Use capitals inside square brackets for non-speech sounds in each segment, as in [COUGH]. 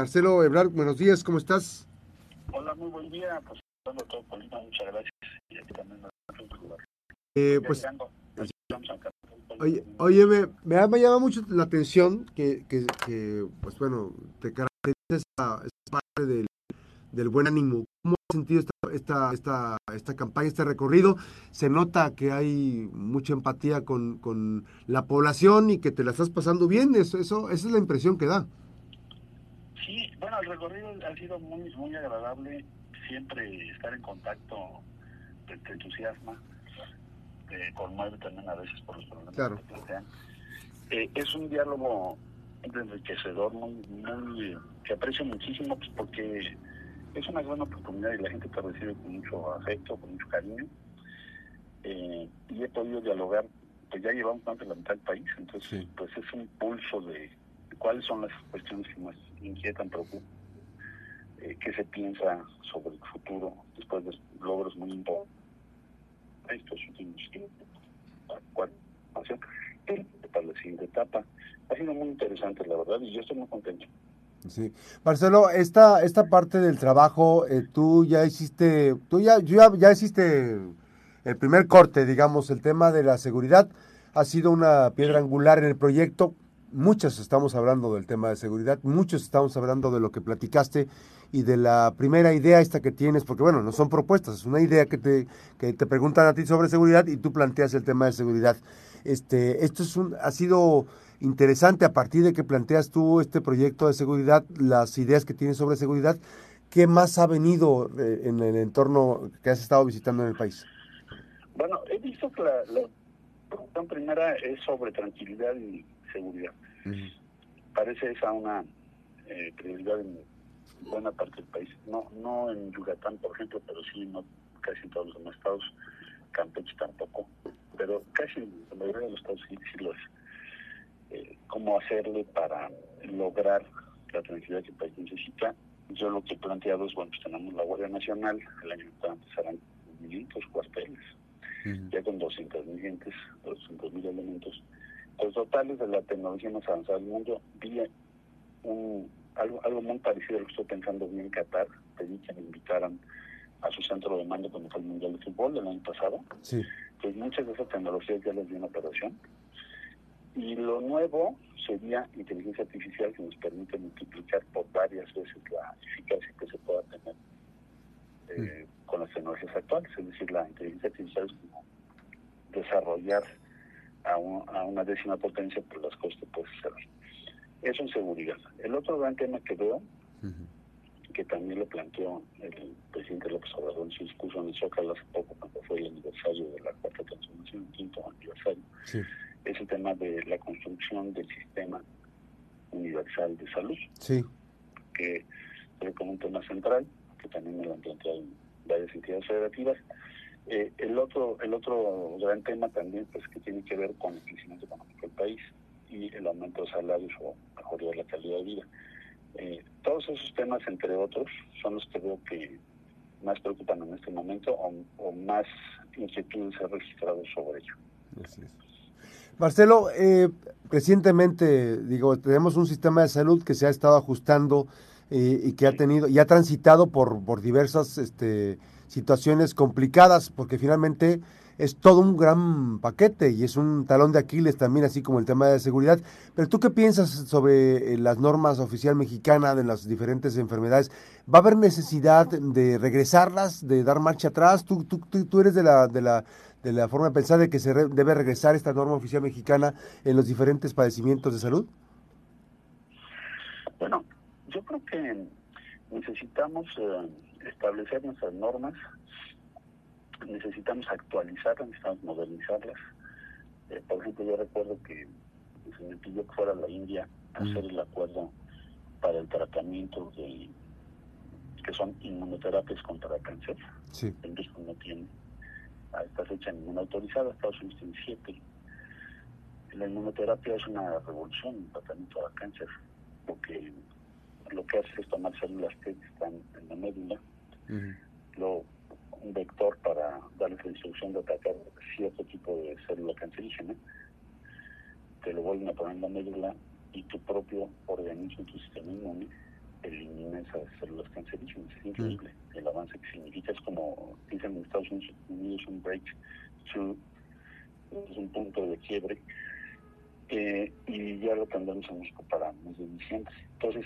Marcelo Ebrard, buenos días, ¿cómo estás? Hola, muy buen día. Pues, todo Colima, muchas gracias. Y aquí también eh, pues, oye, oye me, me, ha llamado mucho la atención que, que, que pues bueno, te caracteriza esa, parte del, del, buen ánimo. ¿Cómo has sentido esta, esta, esta, esta campaña, este recorrido? Se nota que hay mucha empatía con, con la población y que te la estás pasando bien. Eso, eso, esa es la impresión que da. Sí, bueno, el recorrido ha sido muy, muy agradable. Siempre estar en contacto te, te entusiasma eh, conmueve también a veces por los problemas que plantean. Eh, es un diálogo enriquecedor, muy, muy, que aprecio muchísimo pues, porque es una gran oportunidad y la gente te recibe con mucho afecto, con mucho cariño. Eh, y he podido dialogar, pues ya llevamos más de la mitad del país, entonces pues es un pulso de cuáles son las cuestiones que más inquietan, preocupan, eh, qué se piensa sobre el futuro después de logros muy importantes estos últimos para la siguiente etapa. Ha sido muy interesante, la verdad, y yo estoy muy contento. Sí. Marcelo, esta, esta parte del trabajo, eh, tú ya hiciste, tú ya, ya, ya hiciste el primer corte, digamos, el tema de la seguridad ha sido una piedra angular en el proyecto. Muchos estamos hablando del tema de seguridad, muchos estamos hablando de lo que platicaste y de la primera idea esta que tienes, porque bueno, no son propuestas, es una idea que te, que te preguntan a ti sobre seguridad y tú planteas el tema de seguridad. Este, esto es un, ha sido interesante a partir de que planteas tú este proyecto de seguridad, las ideas que tienes sobre seguridad, ¿qué más ha venido eh, en el entorno que has estado visitando en el país? Bueno, he visto que la, la primera es sobre tranquilidad y seguridad. Parece esa una eh, prioridad en buena parte del país. No no en Yucatán, por ejemplo, pero sí no casi en todos los demás estados. Campeche tampoco. Pero casi en la mayoría de los estados sí, sí lo es. Eh, ¿Cómo hacerle para lograr la tranquilidad que el país necesita? Yo lo que he planteado es, bueno, pues tenemos la Guardia Nacional, el año que empezarán 500 cuarteles, ya con 200 mil gentes, 200 mil elementos. Los totales de la tecnología más avanzada del mundo, vi un algo, algo muy parecido a lo que estoy pensando bien en Qatar. Pedí que me invitaran a su centro de mando cuando fue el Mundial de Fútbol del año pasado. Sí. Pues muchas de esas tecnologías ya las vi en operación. Y lo nuevo sería inteligencia artificial que nos permite multiplicar por varias veces la eficacia que se pueda tener eh, con las tecnologías actuales. Es decir, la inteligencia artificial es como desarrollar a, a una décima potencia por las cosas que puedes hacer. Eso en seguridad. El otro gran tema que veo, que también lo planteó el presidente López Obrador en su discurso en el Zócalo hace poco, cuando fue el aniversario de la cuarta transformación, el quinto aniversario, es el tema de la construcción del sistema universal de salud, sí. que es como un tema central, que también me lo han planteado varias entidades federativas. Eh, el otro el otro gran tema también pues que tiene que ver con el crecimiento económico del país y el aumento de salarios o mejoría de la calidad de vida. Eh, todos esos temas, entre otros, son los que veo que más preocupan en este momento o, más inquietudes he registrado sobre ello. Marcelo, eh, recientemente, digo, tenemos un sistema de salud que se ha estado ajustando eh, y que ha tenido y ha transitado por, por diversas este, situaciones complicadas, porque finalmente es todo un gran paquete y es un talón de Aquiles también, así como el tema de seguridad. Pero tú qué piensas sobre eh, las normas oficial mexicana de las diferentes enfermedades? ¿Va a haber necesidad de regresarlas, de dar marcha atrás? ¿Tú, tú, tú, eres de la, de, la, de la forma de pensar de que se debe regresar esta norma oficial mexicana en los diferentes padecimientos de salud? Bueno, yo creo que necesitamos eh, establecer nuestras normas necesitamos actualizarlas, necesitamos modernizarlas. Eh, por ejemplo, yo recuerdo que se me pidió que fuera a la India a hacer el acuerdo para el tratamiento de que son inmunoterapias contra el cáncer. Sí. El México no tiene a esta fecha ninguna autorizada, Estados Unidos tiene siete. La inmunoterapia es una revolución en el tratamiento del cáncer, porque lo que hace es tomar células que están en la médula, lo un vector para darles la instrucción de atacar cierto tipo de célula cancerígena, te lo vuelven a poner en la médula y tu propio organismo, tu sistema inmune, esas células cancerígenas. Es increíble el avance que significa. Es como dicen en Estados Unidos un breakthrough, es un punto de quiebre. Eh, y ya lo tendremos en México para mes de. Entonces,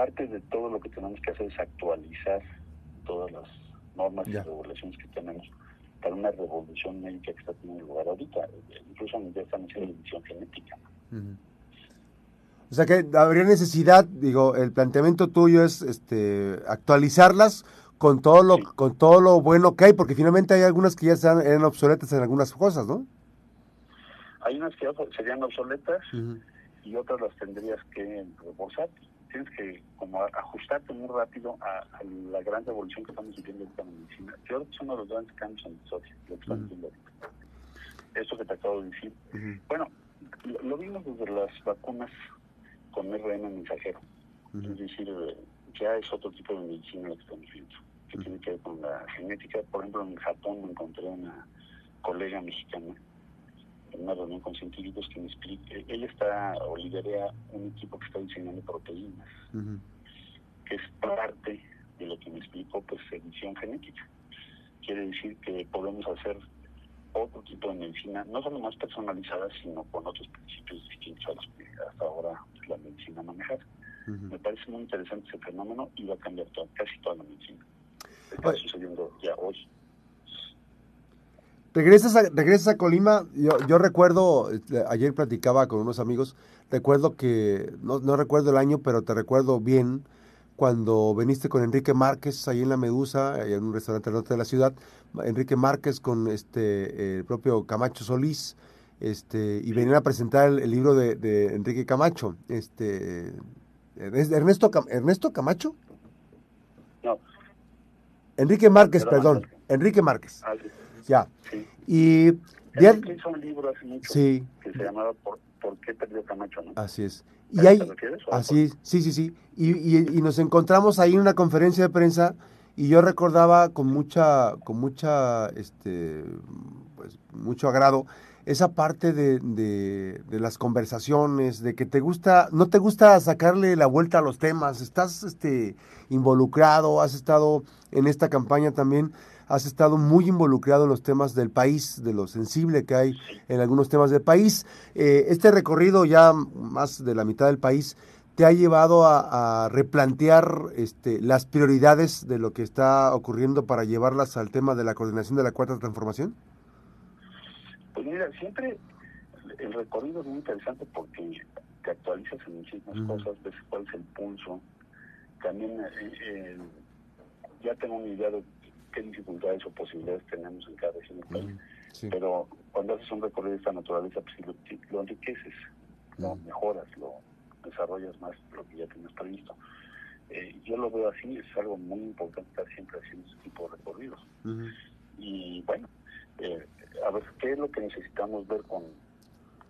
parte de todo lo que tenemos que hacer es actualizar todas las normas y regulaciones que tenemos para una revolución médica que está teniendo lugar ahorita. Incluso ya estamos haciendo edición genética. O sea que habría necesidad, digo, el planteamiento tuyo es este actualizarlas con todo lo con todo lo bueno que hay, porque finalmente hay algunas que ya están, eran obsoletas en algunas cosas, ¿no? Hay unas que serían obsoletas y otras las tendrías que reforzar. Tienes que como ajustarte muy rápido a, la gran revolución que estamos viviendo en la medicina. Yo creo que es uno de los grandes cambios en el socio, lo que estamos viendo Eso que te acabo de decir. Bueno, lo, vimos desde las vacunas con RN mensajero. Es decir, eh, ya es otro tipo de medicina lo que estamos viendo, que tiene que ver con la genética. Por ejemplo, en Japón me encontré una colega mexicana en una reunión con científicos que me explica, ella está o lidera un equipo que está diseñando proteínas, que es parte de lo que me explicó, pues edición genética. Quiere decir que podemos hacer otro tipo de medicina, no solo más personalizada, sino con otros principios distintos a los que hasta ahora la medicina maneja. Me parece muy interesante ese fenómeno y va a cambiar casi toda la medicina. Está sucediendo ya hoy. Regresas a, regresas a Colima, yo, yo recuerdo, este, ayer platicaba con unos amigos, recuerdo que, no, no recuerdo el año, pero te recuerdo bien, cuando viniste con Enrique Márquez ahí en La Medusa, en un restaurante al norte de la ciudad, Enrique Márquez con este el propio Camacho Solís, este, y venían a presentar el, libro de, Enrique Camacho. Este, Ernesto, Ernesto Camacho? No. Enrique Márquez, perdón. Enrique Márquez. Ah, ya. Y... Bien, hizo un libro hace mucho sí. que se llamaba ¿Por, qué perdió Camacho? ¿no? Así es. Y hay, así, sí, sí, sí. Y, y, nos encontramos ahí en una conferencia de prensa y yo recordaba con mucha, con mucha, este, pues, mucho agrado esa parte de, de, de, las conversaciones, de que te gusta, no te gusta sacarle la vuelta a los temas, estás este, involucrado, has estado en esta campaña también has estado muy involucrado en los temas del país, de lo sensible que hay en algunos temas del país. Eh, este recorrido ya más de la mitad del país te ha llevado a, replantear este, las prioridades de lo que está ocurriendo para llevarlas al tema de la coordinación de la cuarta transformación? Mira, siempre el recorrido es muy interesante porque te actualizas en muchísimas cosas, ves cuál es el pulso. También eh, eh, ya tengo una idea de qué dificultades o posibilidades tenemos en cada región del país. Pero cuando haces un recorrido de esta naturaleza, pues lo, enriqueces, lo mejoras, lo desarrollas más lo que ya tienes previsto. Eh, yo lo veo así, es algo muy importante estar siempre haciendo ese tipo de recorridos. Y bueno, eh, a ver, ¿qué es lo que necesitamos ver con,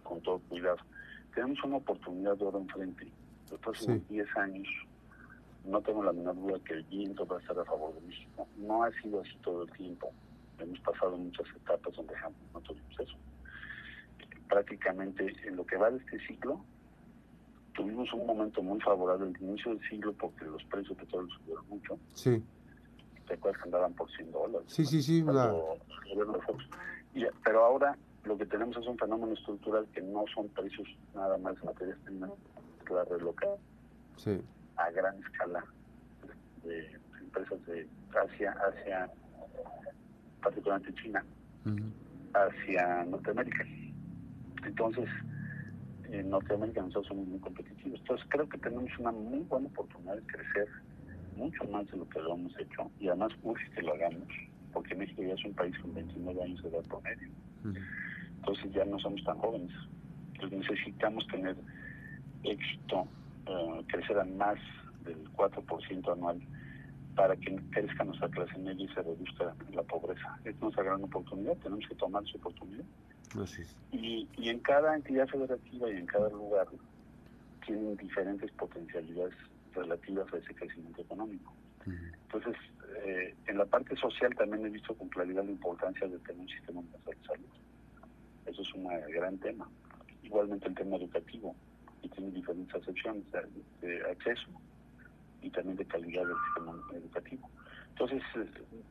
con todo cuidado? Tenemos una oportunidad de oro enfrente. Los próximos 10 años no tengo la menor duda que el viento va a estar a favor de México. No ha sido así todo el tiempo. Hemos pasado muchas etapas donde no tuvimos eso. Prácticamente en lo que va de este ciclo, tuvimos un momento muy favorable al inicio del siglo porque los precios de petróleo subieron mucho. Sí. ¿Te acuerdas que andaban por 100 dólares? Sí, sí, sí. pero ahora lo que tenemos es un fenómeno estructural que no son precios nada más de materias primas, la relocada. Sí a gran escala de empresas de Asia, hacia particularmente China, hacia Norteamérica. Entonces, en Norteamérica nosotros somos muy competitivos. Entonces, creo que tenemos una muy buena oportunidad de crecer mucho más de lo que lo hemos hecho y además urge que lo hagamos, porque México ya es un país con 29 años de edad promedio. Entonces, ya no somos tan jóvenes. Entonces, necesitamos tener éxito eh, crecer a más del 4% anual para que crezca nuestra clase media y se reduzca la pobreza. Es nuestra gran oportunidad, tenemos que tomar esa oportunidad. Y, y en cada entidad federativa y en cada lugar tienen diferentes potencialidades relativas a ese crecimiento económico. Entonces, eh, en la parte social también he visto con claridad la importancia de tener un sistema universal de salud. Eso es un gran tema. Igualmente el tema educativo y tiene diferentes acepciones de, acceso. y también de calidad del sistema educativo. Entonces,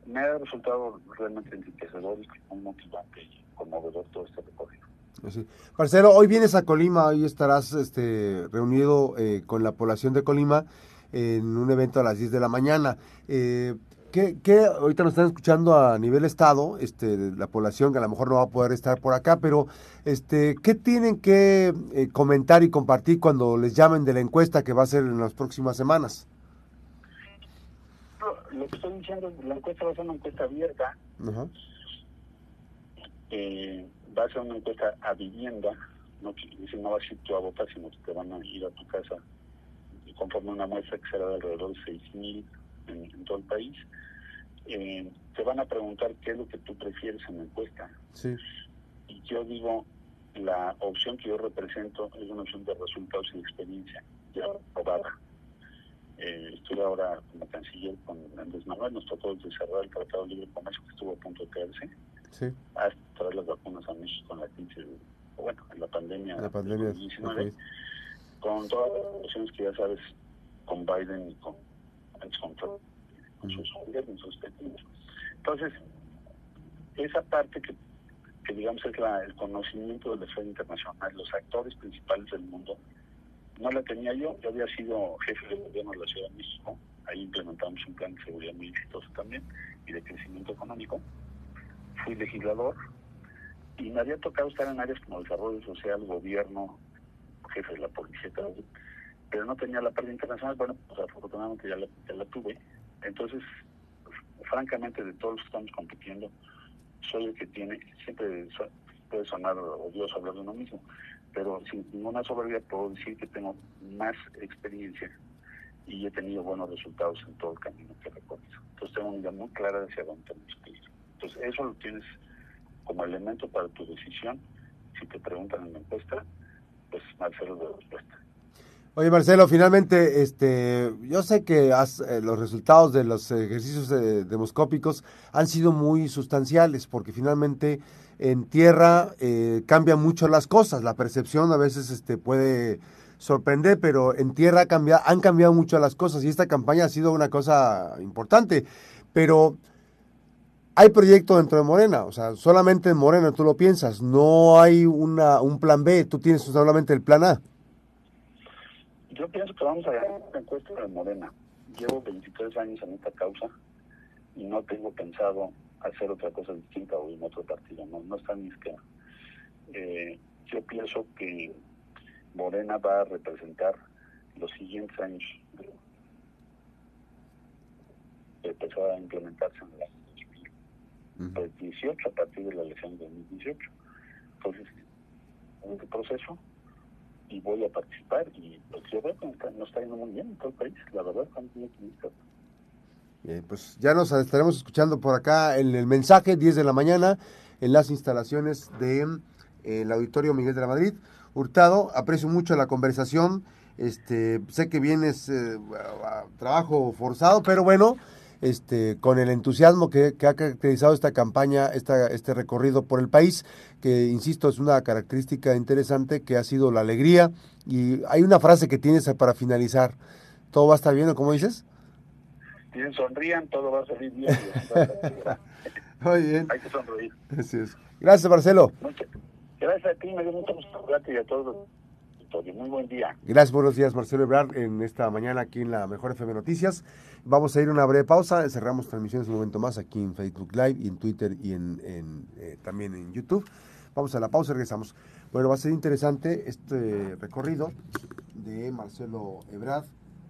me ha resultado realmente enriquecedor y muy motivante y conmovedor todo este recorrido. Sí. Marcelo, hoy vienes a Colima, hoy estarás este, reunido eh, con la población de Colima en un evento a las 10 de la mañana. Eh, ¿qué, ¿qué, ahorita nos están escuchando a nivel estado, este, la población que a lo mejor no va a poder estar por acá, pero este, ¿qué tienen que eh, comentar y compartir cuando les llamen de la encuesta que va a ser en las próximas semanas? Lo que estoy diciendo, la encuesta va a ser una encuesta abierta. Eh, va a ser una encuesta a vivienda, no, no vas a ir tú a votar, sino que te van a ir a tu casa conforme una muestra que será de alrededor de 6.000 en, en todo el país. Eh, te van a preguntar qué es lo que tú prefieres en la encuesta. Sí. Y yo digo, la opción que yo represento es una opción de resultados y experiencia, ya probada. Eh, estuve ahora como canciller con Andrés Manuel, nos tocó cerrar el Tratado de Libre Comercio que estuvo a punto de caerse, sí. hasta traer las vacunas a México en la crisis, bueno, en la pandemia, la pandemia de 19 con todas las relaciones que ya sabes, con Biden y con, con, con sus gobiernos respectivos. Entonces, esa parte que, que digamos es la, el conocimiento de la esfera internacional, los actores principales del mundo, no la tenía yo, yo había sido jefe de gobierno de la Ciudad de México, ahí implementamos un plan de seguridad muy exitoso también y de crecimiento económico, legislador y me había tocado estar en áreas como desarrollo social, gobierno, jefe de la policía, pero no tenía la parte internacional, bueno, pues afortunadamente ya la, ya la tuve. Entonces, francamente, de todos los que estamos compitiendo, soy el que tiene, siempre puede sonar odioso hablar de uno mismo, pero sin ninguna soberbia puedo decir que tengo más experiencia y he tenido buenos resultados en todo el camino que recorrido. Entonces tengo una idea muy clara hacia dónde tenemos que. Entonces eso lo tienes como elemento para tu decisión. Si te preguntan en la encuesta, pues Marcelo de respuesta. Oye Marcelo, finalmente, este, yo sé que has, eh, los resultados de los ejercicios demoscópicos han sido muy sustanciales, porque finalmente en tierra eh, cambian mucho las cosas, la percepción a veces este, puede sorprender, pero en tierra cambia, han cambiado mucho las cosas y esta campaña ha sido una cosa importante, pero hay proyecto dentro de Morena, o sea, solamente en Morena tú lo piensas, no hay una, un plan B, tú tienes solamente el plan A. Yo pienso que vamos a ganar una encuesta de Morena. Llevo 23 años en esta causa y no tengo pensado hacer otra cosa distinta o en otro partido, no, no está en mi esquema. Eh, yo pienso que Morena va a representar los siguientes años empezó a implementarse en el 2018 a partir de la elección de 2018. Entonces, en este proceso y voy a participar y pues yo veo que nos está yendo muy bien en todo el país, la verdad, estamos muy optimistas. Bien, pues ya nos estaremos escuchando por acá en el mensaje, 10 de la mañana, en las instalaciones del de, el Auditorio Miguel de la Madrid. Hurtado, aprecio mucho la conversación. Este, sé que vienes eh, a trabajo forzado, pero bueno, este, con el entusiasmo que, ha caracterizado esta campaña, esta, este recorrido por el país, que insisto, es una característica interesante que ha sido la alegría. Y hay una frase que tienes para finalizar. ¿Todo va a estar bien, cómo dices? Tienen sonrían, [LAUGHS] todo va a salir bien. Muy bien. Hay que sonreír. Gracias, Marcelo. gracias a ti, me dio mucho gusto y a todos. Muy buen día. Gracias, buenos días, Marcelo Ebrard, en esta mañana aquí en la Mejor FM Noticias. Vamos a ir a una breve pausa, cerramos transmisiones un momento más aquí en Facebook Live y en Twitter y en, eh, también en YouTube. Vamos a la pausa y regresamos. Bueno, va a ser interesante este recorrido de Marcelo Ebrard.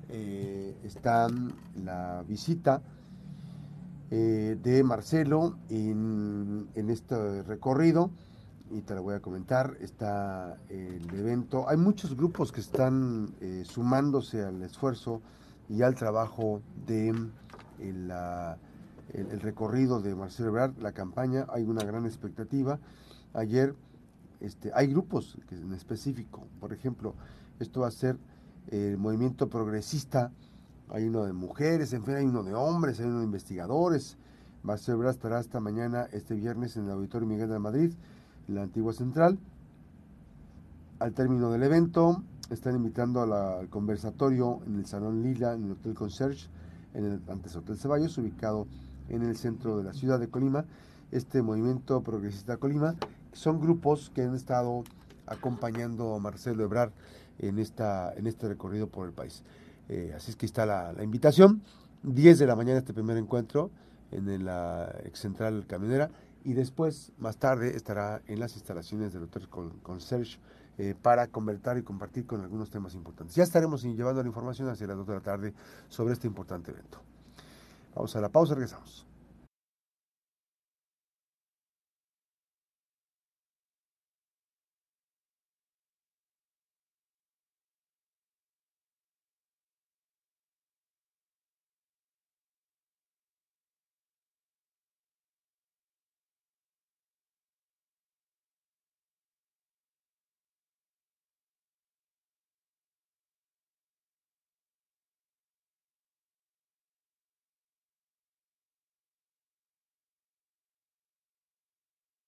Eh, está la visita eh, de Marcelo en, en este recorrido y te lo voy a comentar, está el evento. Hay muchos grupos que están eh, sumándose al esfuerzo y al trabajo de el, el, recorrido de Marcelo Ebrard, la campaña. Hay una gran expectativa. Ayer este, hay grupos en específico, por ejemplo, esto va a ser el movimiento progresista. Hay uno de mujeres, en fin, hay uno de hombres, hay uno de investigadores. Marcelo Ebrard estará esta mañana, este viernes, en el Auditorio Miguel de Madrid la antigua central. Al término del evento están invitando al conversatorio en el Salón Lila, en el Hotel Concierge, en el antes Hotel Ceballos, ubicado en el centro de la ciudad de Colima. Este movimiento progresista Colima son grupos que han estado acompañando a Marcelo Ebrard en, esta, en este recorrido por el país. Eh, así es que está la, invitación. 10 de la mañana este primer encuentro en la ex central camionera y después, más tarde, estará en las instalaciones del Hotel Concierge eh, para convertir y compartir con algunos temas importantes. Ya estaremos llevando la información hacia las 2 de la tarde sobre este importante evento. Vamos a la pausa, regresamos.